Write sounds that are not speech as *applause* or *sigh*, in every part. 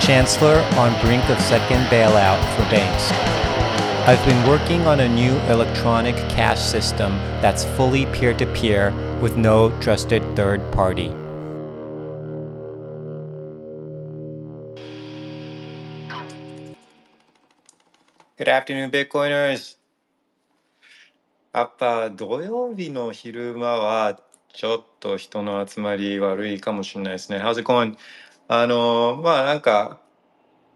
Chancellor on brink of second bailout for banks. I've been working on a new electronic cash system that's fully peer to peer with no trusted third party. Good afternoon, Bitcoiners. やっぱ土曜日の昼間はちょっと人の集まり悪いかもしれないですね。How's it going? あの、まあなんか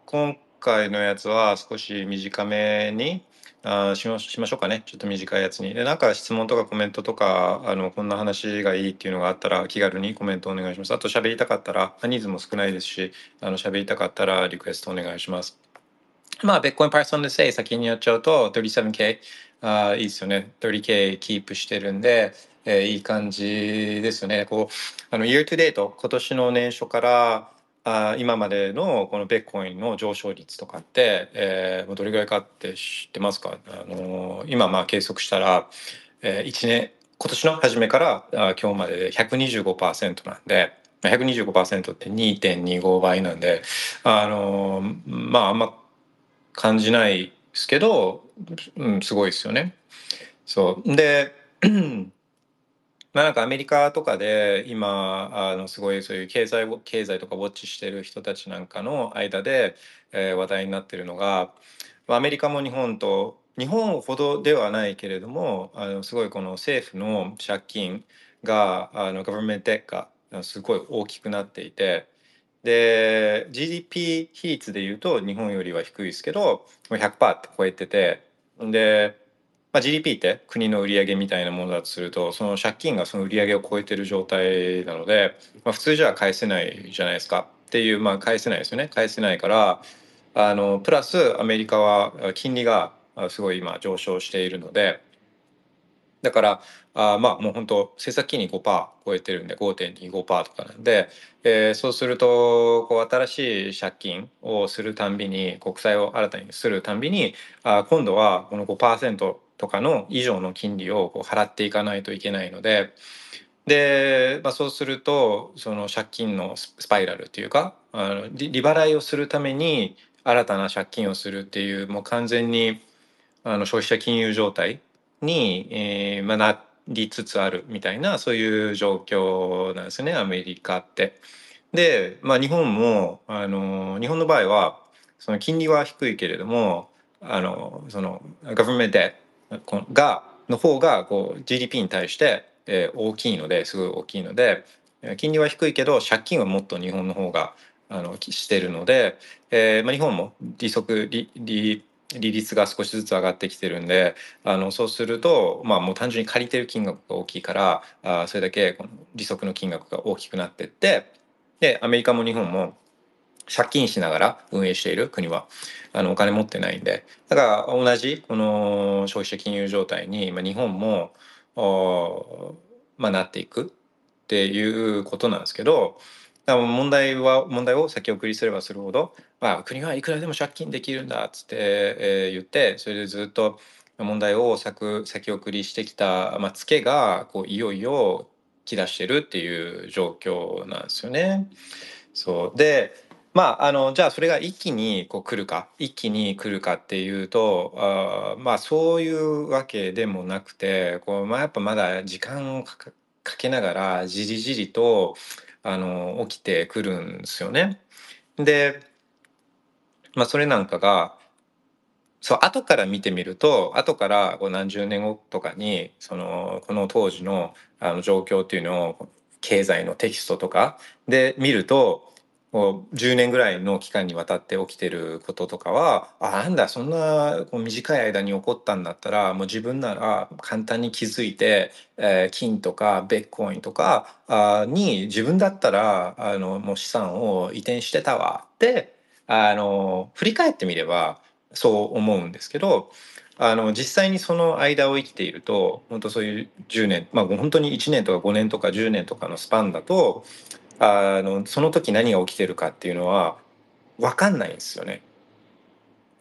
今回のやつは少し短めにあしましましょうかね。ちょっと短いやつに。で、なんか質問とかコメントとか、あの、こんな話がいいっていうのがあったら気軽にコメントお願いします。あと喋りたかったら、人数も少ないですし、あの喋りたかったらリクエストお願いします。まあ、ベッコインパーソンでせい先にやっちゃうと 37K あいいですよね。30K キープしてるんで、えー、いい感じですよね。こう、あの、year to date、今年の年初からあ今までのこのベッコインの上昇率とかって、えー、どれぐらいかって知ってますか？あのー、今まあ計測したら、えー、1年、今年の初めからあ今日までで125%なんで、125%って2.25倍なんで、あのー、まああんま感じないですけど、うん、すごいですよね。そう。で、*clears throat* まあなんかアメリカとかで今あのすごいそういう経済経済とかウォッチしてる人たちなんかの間で、えー、話題になってるのがアメリカも日本と日本ほどではないけれどもあのすごいこの政府の借金があのガバメントデッカすごい大きくなっていてで GDP 比率でいうと日本よりは低いですけど100%って超えててで、まあ、GDP って国の売り上げみたいなものだとするとその借金がその売り上げを超えてる状態なので、まあ、普通じゃ返せないじゃないですか。っていうまあ返せないですよね。返せないからあのプラスアメリカは金利がすごい今上昇しているのでだからあまあもう本当政策金利5%超えてるんで5.25%とかなんで、えー、そうするとこう新しい借金をするたんびに国債を新たにするたんびにあ今度はこの5%とかの以上の金利をこう払っていかないといけないのでで、まあ、そうするとその借金のスパイラルっていうかあの利払いをするために新たな借金をするっていうもう完全にあの消費者金融状態に、えーまあ、なりつつあるみたいなそういう状況なんですねアメリカって。で、まあ、日本もあの日本の場合はその金利は低いけれどもあのそのガバメントがの方がこう GDP に対して、え、大きいのですごい大きいので金利は低いけど借金はもっと日本の方があのしてるので、えーまあ、日本も利息利利利率が少しずつ上がってきてるんであのそうすると、まあ、もう単純に借りてる金額が大きいからあそれだけこの利息の金額が大きくなってってでアメリカも日本も借金しながら運営している国はあのお金持ってないんでだから同じこの消費者金融状態に、まあ、日本もまあ、なっていくっていうことなんですけど問題は問題を先送りすればするほど、まあ、国はいくらでも借金できるんだっつって、えー、言ってそれでずっと問題を先先送りしてきた、まあ、ツケがこういよいよき出してるっていう状況なんですよね。そうでまあ、あのじゃあそれが一気にこう来るか一気に来るかっていうとあまあそういうわけでもなくてこう、まあ、やっぱまだ時間をかけながらじりじりとあの起きてくるんですよね。で、まあ、それなんかがそう後から見てみると後からこう何十年後とかにそのこの当時のあの状況っていうのを経済のテキストとかで見るとこう10年ぐらいの期間にわたって起きてることとかはあなんだそんなこう短い間に起こったんだったらもう自分なら簡単に気づいて、えー、金とかベッコインとかあに自分だったらあのもう資産を移転してたわってあの振り返ってみればそう思うんですけどあの実際にその間を生きていると本当そういう10年まあ本当に1年とか5年とか10年とかのスパンだとあのその時何が起きてるかっていうのは分かんないんですよね。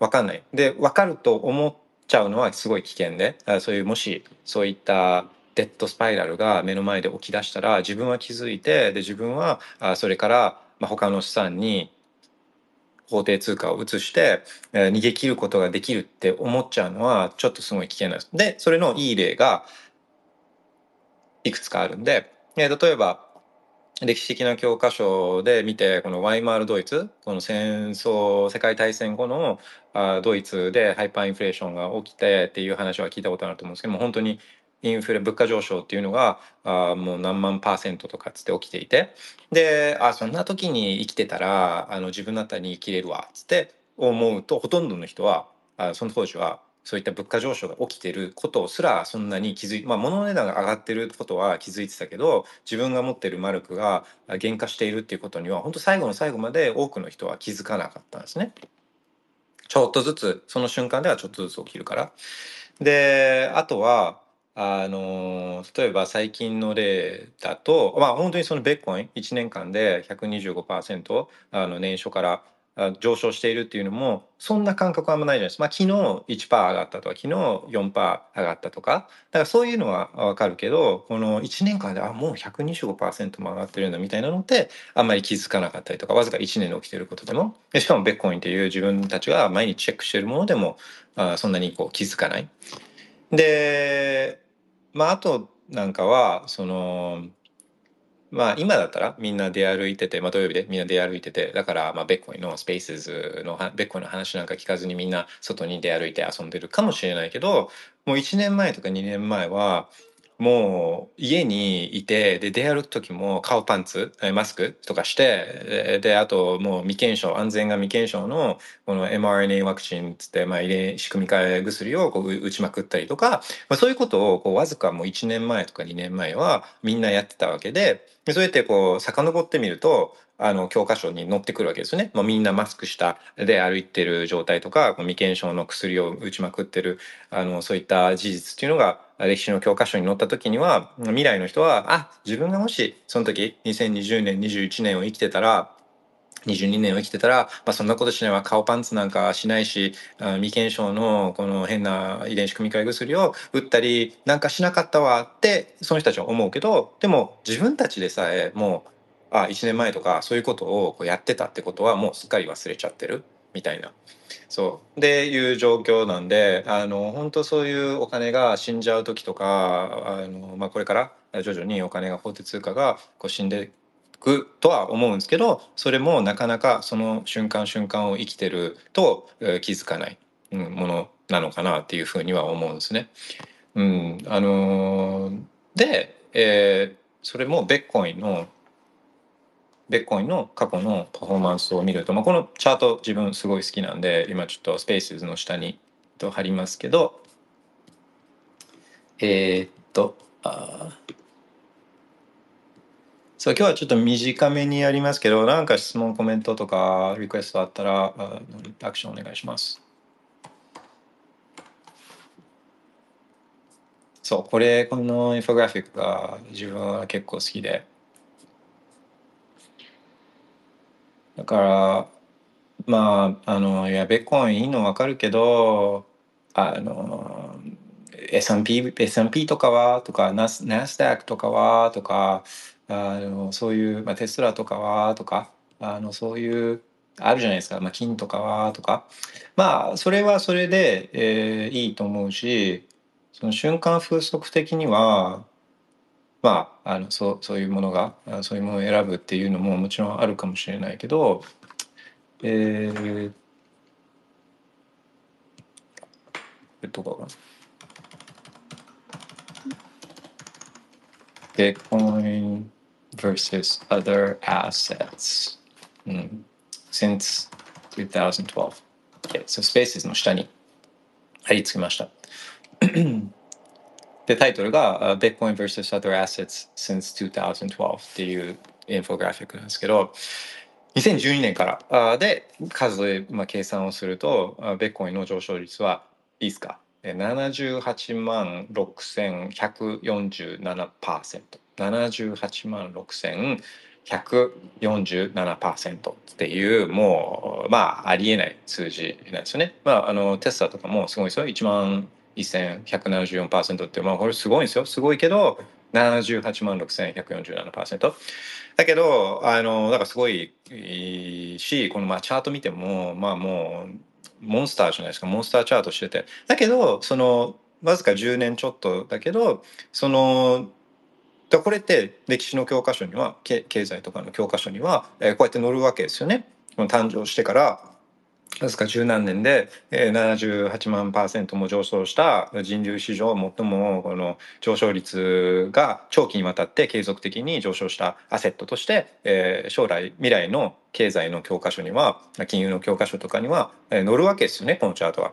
分かんない。で分かると思っちゃうのはすごい危険でそういうもしそういったデッドスパイラルが目の前で起き出したら自分は気づいてで自分はあそれからまあ他の資産に法定通貨を移して、え、逃げ切ることができるって思っちゃうのはちょっとすごい危険なんです。でそれのいい例がいくつかあるんで、え、例えば歴史的な教科書で見てこのワイマールドイツこの戦争世界大戦後のあドイツでハイパーインフレーションが起きてっていう話は聞いたことあると思うんですけども本当にインフレ物価上昇っていうのがあもう何万パーセントとかつって起きていてであそんな時に生きてたらあの自分だったら生きれるわっつって思うとほとんどの人はあその当時はそういった物価上昇が起きてることすらそんなに気づいまあ物の値段が上がってることは気づいてたけど自分が持ってるマルクが減価しているっていうことには本当最後の最後まで多くの人は気づかなかったんですね。ちょっとずつその瞬間ではちょっとずつ起きるから。であとはあの例えば最近の例だとまあ本当にそのベッコイン1年間で125%あの年初から上昇しているっていうのもそんな感覚はあんまないじゃないですか。まあ昨日1%上がったとか昨日4%上がったとかだからそういうのはわかるけどこの1年間であもう125%も上がってるんだみたいなのってあんまり気づかなかったりとかわずか1年で起きてることでもしかもベッコインっていう自分たちが毎日チェックしてるものでもあそんなにこう気づかない。でまああとなんかはそのまあ今だったらみんな出歩いてて、まあ土曜日でみんな出歩いてて、だからまあベッコイのスペースズのベッコイの話なんか聞かずにみんな外に出歩いて遊んでるかもしれないけど、もう1年前とか2年前はもう家にいてで出歩く時も顔パンツマスクとかしてであともう未検証安全が未検証のこの mRNA ワクチンつって、まあ、遺伝仕組み換え薬をこう打ちまくったりとか、まあ、そういうことをこうわずかもう1年前とか2年前はみんなやってたわけでそうやってこう遡ってみるとあの教科書に載ってくるわけですね。まあ、みんなマスクしたで歩いてる状態とか未検証の薬を打ちまくってるあのそういった事実っていうのが歴史の教科書に載った時には未来の人はあ自分がもしその時2020年21年を生きてたら22年を生きてたら、まあ、そんなことしないわ顔パンツなんかしないし未検証のこの変な遺伝子組み換え薬を打ったりなんかしなかったわってその人たちは思うけどでも自分たちでさえもうあ1年前とかそういうことをこうやってたってことはもうすっかり忘れちゃってる？みたいな。そう。でいう状況なんであの本当そういうお金が死んじゃう時とかあの、まあ、これから徐々にお金が法定通貨がこう死んでくとは思うんですけどそれもなかなかその瞬間瞬間を生きてると気づかない、ものなのかなっていうふうには思うんですね。うん、あので、えー、それもベッコインのベッコインの過去のパフォーマンスを見ると、まあ、このチャート自分すごい好きなんで今ちょっとスペースの下にと貼りますけどえー、っとあそう今日はちょっと短めにやりますけどなんか質問コメントとかリクエストあったらアクションお願いします。そうこれこのインフォグラフィックが自分は結構好きで。だからまああのいやベッコンいいの分かるけどあの S&P, S&P とかはとかナスナスダックとかはとかあのそういう、まあ、テスラとかはとかあのそういうあるじゃないですか、まあ、金とかはとか。まあそれはそれで、えー、いいと思うしその瞬間風速的にはまあ、あのそうそういうものがそういうものを選ぶっていうのももちろんあるかもしれないけど、えー、どこかな。Bitcoin versus other assets、うん、since 2012 okay, so Spaces の下に。貼り付けました。で、タイトルが Bitcoin vs. Other Assets since 2012っていうインフォグラフィックなんですけど、2012年からで数で、まあ、計算をするとあベッコインの上昇率はいいですか？78万6147%。78万6147%っていうもうまあありえない数字なんですよね。まああのテスラとかもすごいですよ。1万1174%ってまあこれすごいんですよ。すごいけど78万6147%。だけどあのだからすごいしこのまあチャート見てもまあもうモンスターじゃないですかモンスターチャートしててだけどそのわずか10年ちょっとだけどそのこれって歴史の教科書には経済とかの教科書には、え、こうやって載るわけですよね。誕生してからですか十何年で78万パーセントも上昇した人流史上最もこの上昇率が長期にわたって継続的に上昇したアセットとして将来未来の経済の教科書には金融の教科書とかには載るわけですよねこのチャートは。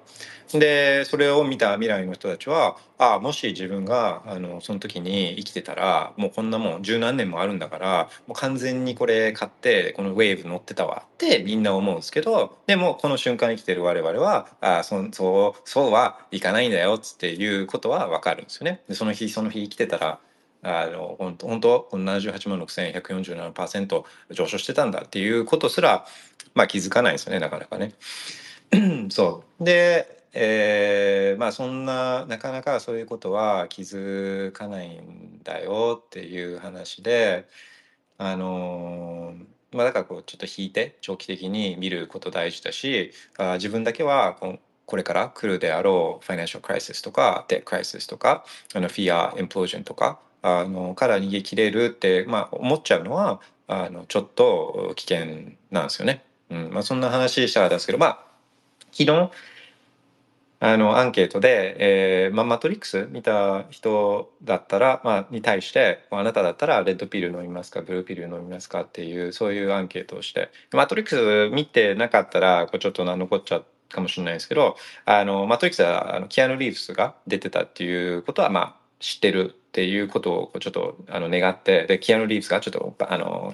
でそれを見た未来の人たちはああもし自分があのその時に生きてたらもうこんなもん十何年もあるんだからもう完全にこれ買ってこのウェーブ乗ってたわってみんな思うんですけどでもこの瞬間生きてる我々はあそそうそうはいかないんだよっつっていうことは分かるんですよね。でその日その日生きてたらあの本当本当この78万6147%上昇してたんだっていうことすら、まあ、気づかないですよねなかなかね。*clears throat* そうで、えー、まあそんななかなかそういうことは気づかないんだよっていう話であのまあだからこうちょっと引いて長期的に見ること大事だしあ自分だけはここれから来るであろう financial crisis とか debt crisis とかあの fiat implosion とかあのから逃げ切れるって、まあ、思っちゃうのはあのちょっと危険なんですよね。うんまあ、そんな話したんですけどまあ昨日あのアンケートで、えーまあ、マトリックス見た人だったら、まあ、に対してあなただったらレッドピル飲みますかブルーピル飲みますかっていうそういうアンケートをしてマトリックス見てなかったらこうちょっと残っちゃうかもしれないですけどあのマトリックスはあのキアヌ・リーブスが出てたっていうことはまあ知ってるっていうことをちょっとあの願ってでキアヌ・リーブスがちょっとあの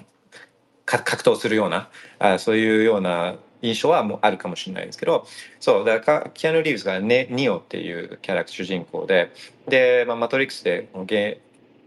格闘するようなあそういうような印象はもうあるかもしれないですけどそうだからキアヌ・リーブスがネニオっていうキャラクター主人公でで、まあ、マトリックスでゲ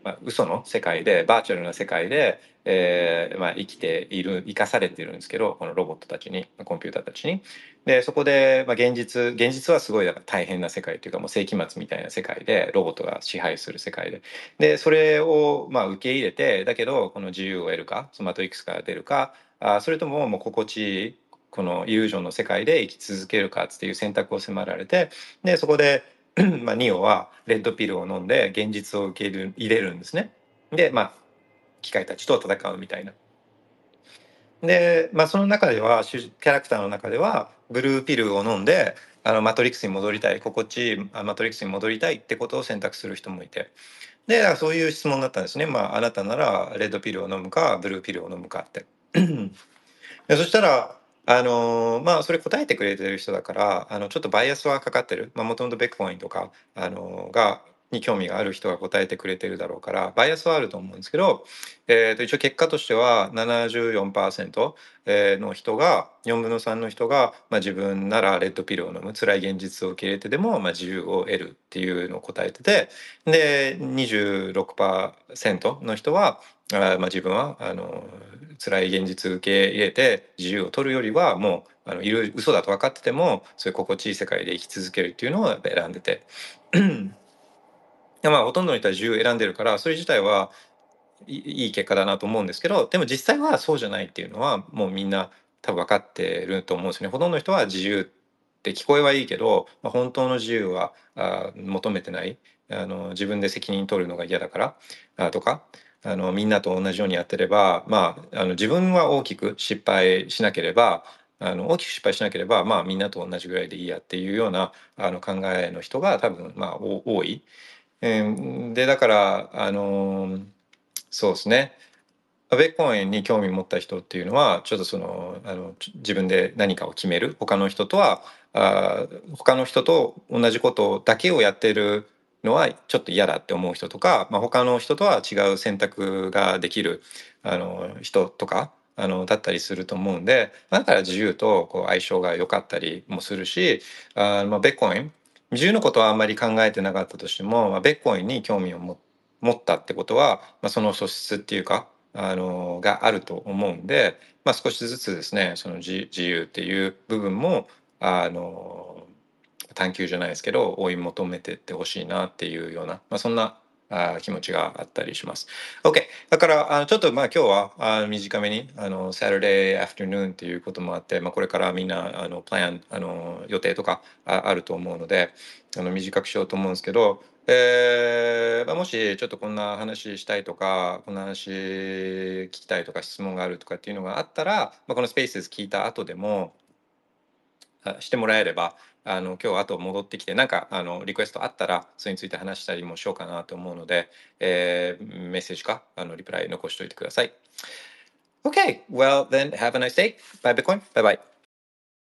まあ、嘘の世界でバーチャルな世界で、えーまあ、生きている生かされているんですけどこのロボットたちにコンピューターたちに。でそこで、まあ、現実現実はすごい大変な世界というかもう世紀末みたいな世界でロボットが支配する世界ででそれをまあ受け入れてだけどこの自由を得るかそのマトリックスから出るかあそれとももう心地いいこのイリュージョンの世界で生き続けるかっていう選択を迫られてでそこで *clears throat* まあ、ニオはレッドピルを飲んで現実を受け入れるんですね。で、まあ、機械たちと戦うみたいな。で、まあ、その中ではキャラクターの中ではブルーピルを飲んであのマトリックスに戻りたい心地いいマトリックスに戻りたいってことを選択する人もいて。でそういう質問だったんですね、まあ、あなたならレッドピルを飲むかブルーピルを飲むかって。*clears throat* でそしたらあのまあそれ答えてくれてる人だからあのちょっとバイアスはかかってる。もともとベックコインとかあのがに興味がある人が答えてくれてるだろうからバイアスはあると思うんですけど、えー、と一応結果としては74%の人が4分の3の人が、まあ、自分ならレッドピルを飲む辛い現実を受け入れてでも、まあ、自由を得るっていうのを答えててで26%の人はあ、まあ、自分はあの辛い現実受け入れて自由を取るよりはもうあのいる嘘だと分かっててもそういう心地いい世界で生き続けるっていうのを選んでて。でまあほとんどの人は自由選んでるからそれ自体はいい結果だなと思うんですけどでも実際はそうじゃないっていうのはもうみんな多分分かってると思うんですね。ほとんどの人は自由って聞こえはいいけど、まあ、本当の自由はあ求めてないあの自分で責任取るのが嫌だからあとかあのみんなと同じようにやってれば、まあ、あの自分は大きく失敗しなければあの大きく失敗しなければ、まあ、みんなと同じぐらいでいいやっていうようなあの考えの人が多分、まあ、多い。えー、でだからあのそうですね。ベッコンに興味持った人っていうのはちょっとそのあの自分で何かを決める。他の人とはあ他の人と同じことだけをやってるのはちょっと嫌だって思う人とか、まあ、他の人とは違う選択ができるあの人とかあのだったりすると思うんでだから自由とこう相性が良かったりもするしあ、まあ、ベッコイン自由のことはあんまり考えてなかったとしても、まあ、ベッコインに興味を持ったってことは、まあ、その素質っていうかあのがあると思うんで、まあ、少しずつですねその自由っていう部分もあの探求じゃないですけど追い求めてってほしいなっていうような、まあ、そんなあ気持ちがあったりします。OK。だからあちょっとまあ今日はあ短めにあの Saturday afternoon っていうこともあって、まあ、これからみんなあのプランあの予定とかああると思うのであの短くしようと思うんですけど、えーまあ、もしちょっとこんな話したいとかこんな話聞きたいとか質問があるとかっていうのがあったら、まあ、このスペース聞いた後でもしてもらえればあの今日あと戻ってきてなんかあのリクエストあったらそれについて話したりもしようかなと思うので、えー、メッセージか？あのリプライ残しておいてください。Okay, well then have a nice day. Bye Bitcoin. Bye bye.